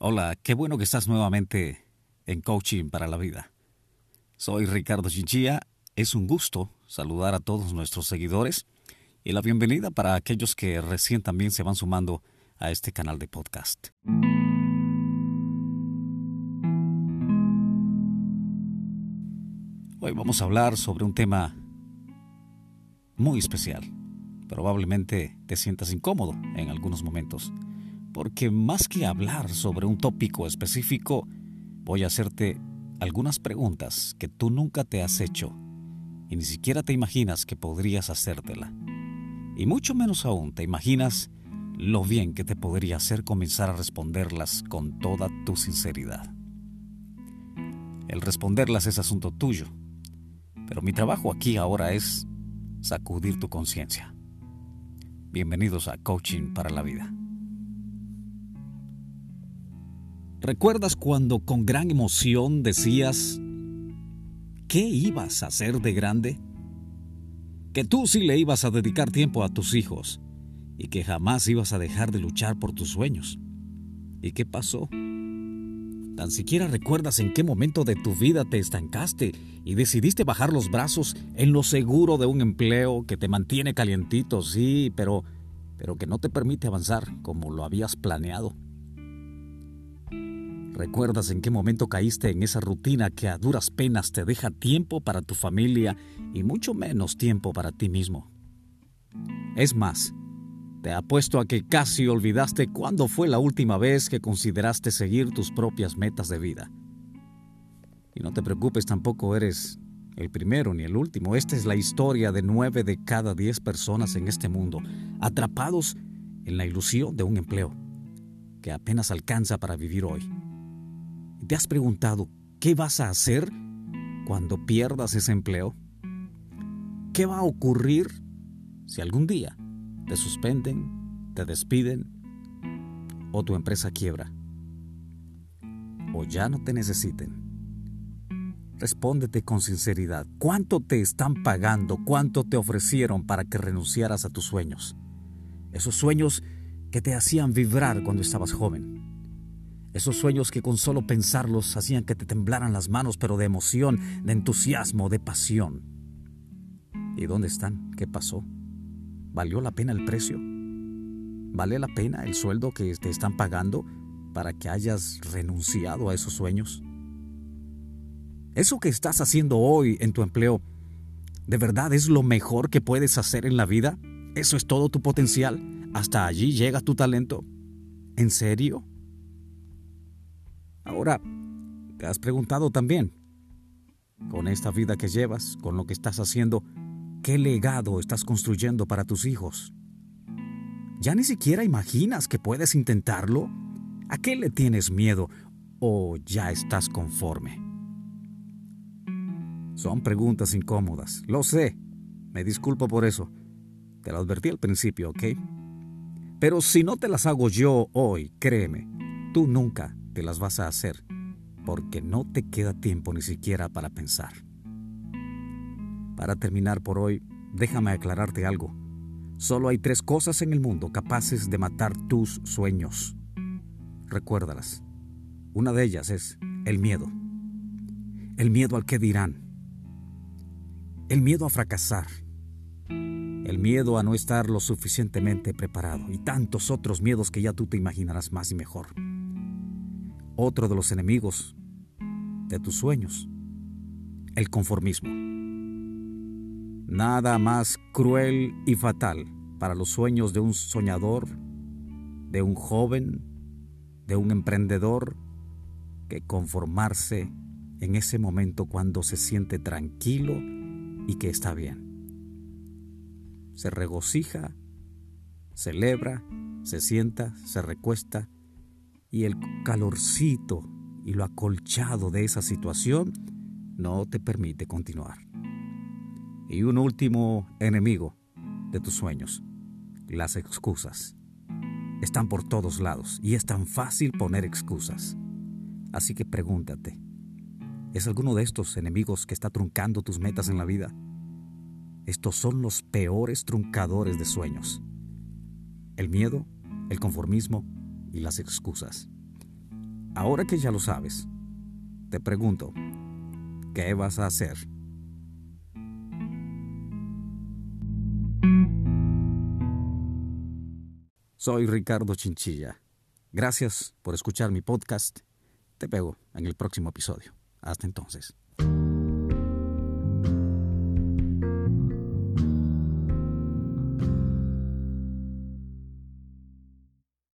Hola, qué bueno que estás nuevamente en Coaching para la Vida. Soy Ricardo Chinchilla. Es un gusto saludar a todos nuestros seguidores y la bienvenida para aquellos que recién también se van sumando a este canal de podcast. Hoy vamos a hablar sobre un tema muy especial. Probablemente te sientas incómodo en algunos momentos porque más que hablar sobre un tópico específico, voy a hacerte algunas preguntas que tú nunca te has hecho y ni siquiera te imaginas que podrías hacértela. Y mucho menos aún te imaginas lo bien que te podría hacer comenzar a responderlas con toda tu sinceridad. El responderlas es asunto tuyo, pero mi trabajo aquí ahora es sacudir tu conciencia. Bienvenidos a Coaching para la Vida. ¿Recuerdas cuando con gran emoción decías, ¿qué ibas a hacer de grande? Que tú sí le ibas a dedicar tiempo a tus hijos y que jamás ibas a dejar de luchar por tus sueños. ¿Y qué pasó? Tan siquiera recuerdas en qué momento de tu vida te estancaste y decidiste bajar los brazos en lo seguro de un empleo que te mantiene calientito, sí, pero, pero que no te permite avanzar como lo habías planeado. ¿Recuerdas en qué momento caíste en esa rutina que a duras penas te deja tiempo para tu familia y mucho menos tiempo para ti mismo? Es más, te apuesto a que casi olvidaste cuándo fue la última vez que consideraste seguir tus propias metas de vida. Y no te preocupes, tampoco eres el primero ni el último. Esta es la historia de nueve de cada diez personas en este mundo, atrapados en la ilusión de un empleo apenas alcanza para vivir hoy. ¿Te has preguntado qué vas a hacer cuando pierdas ese empleo? ¿Qué va a ocurrir si algún día te suspenden, te despiden o tu empresa quiebra? O ya no te necesiten. Respóndete con sinceridad. ¿Cuánto te están pagando? ¿Cuánto te ofrecieron para que renunciaras a tus sueños? Esos sueños que te hacían vibrar cuando estabas joven. Esos sueños que con solo pensarlos hacían que te temblaran las manos, pero de emoción, de entusiasmo, de pasión. ¿Y dónde están? ¿Qué pasó? ¿Valió la pena el precio? ¿Vale la pena el sueldo que te están pagando para que hayas renunciado a esos sueños? ¿Eso que estás haciendo hoy en tu empleo, de verdad es lo mejor que puedes hacer en la vida? ¿Eso es todo tu potencial? ¿Hasta allí llega tu talento? ¿En serio? Ahora, ¿te has preguntado también, con esta vida que llevas, con lo que estás haciendo, qué legado estás construyendo para tus hijos? ¿Ya ni siquiera imaginas que puedes intentarlo? ¿A qué le tienes miedo o ya estás conforme? Son preguntas incómodas, lo sé. Me disculpo por eso. Te lo advertí al principio, ¿ok? Pero si no te las hago yo hoy, créeme, tú nunca las vas a hacer, porque no te queda tiempo ni siquiera para pensar. Para terminar por hoy, déjame aclararte algo. Solo hay tres cosas en el mundo capaces de matar tus sueños. Recuérdalas. Una de ellas es el miedo. El miedo al que dirán. El miedo a fracasar. El miedo a no estar lo suficientemente preparado y tantos otros miedos que ya tú te imaginarás más y mejor otro de los enemigos de tus sueños, el conformismo. Nada más cruel y fatal para los sueños de un soñador, de un joven, de un emprendedor, que conformarse en ese momento cuando se siente tranquilo y que está bien. Se regocija, celebra, se sienta, se recuesta y el calorcito y lo acolchado de esa situación no te permite continuar. Y un último enemigo de tus sueños, las excusas. Están por todos lados y es tan fácil poner excusas. Así que pregúntate, ¿es alguno de estos enemigos que está truncando tus metas en la vida? Estos son los peores truncadores de sueños. El miedo, el conformismo, y las excusas. Ahora que ya lo sabes, te pregunto, ¿qué vas a hacer? Soy Ricardo Chinchilla. Gracias por escuchar mi podcast. Te pego en el próximo episodio. Hasta entonces.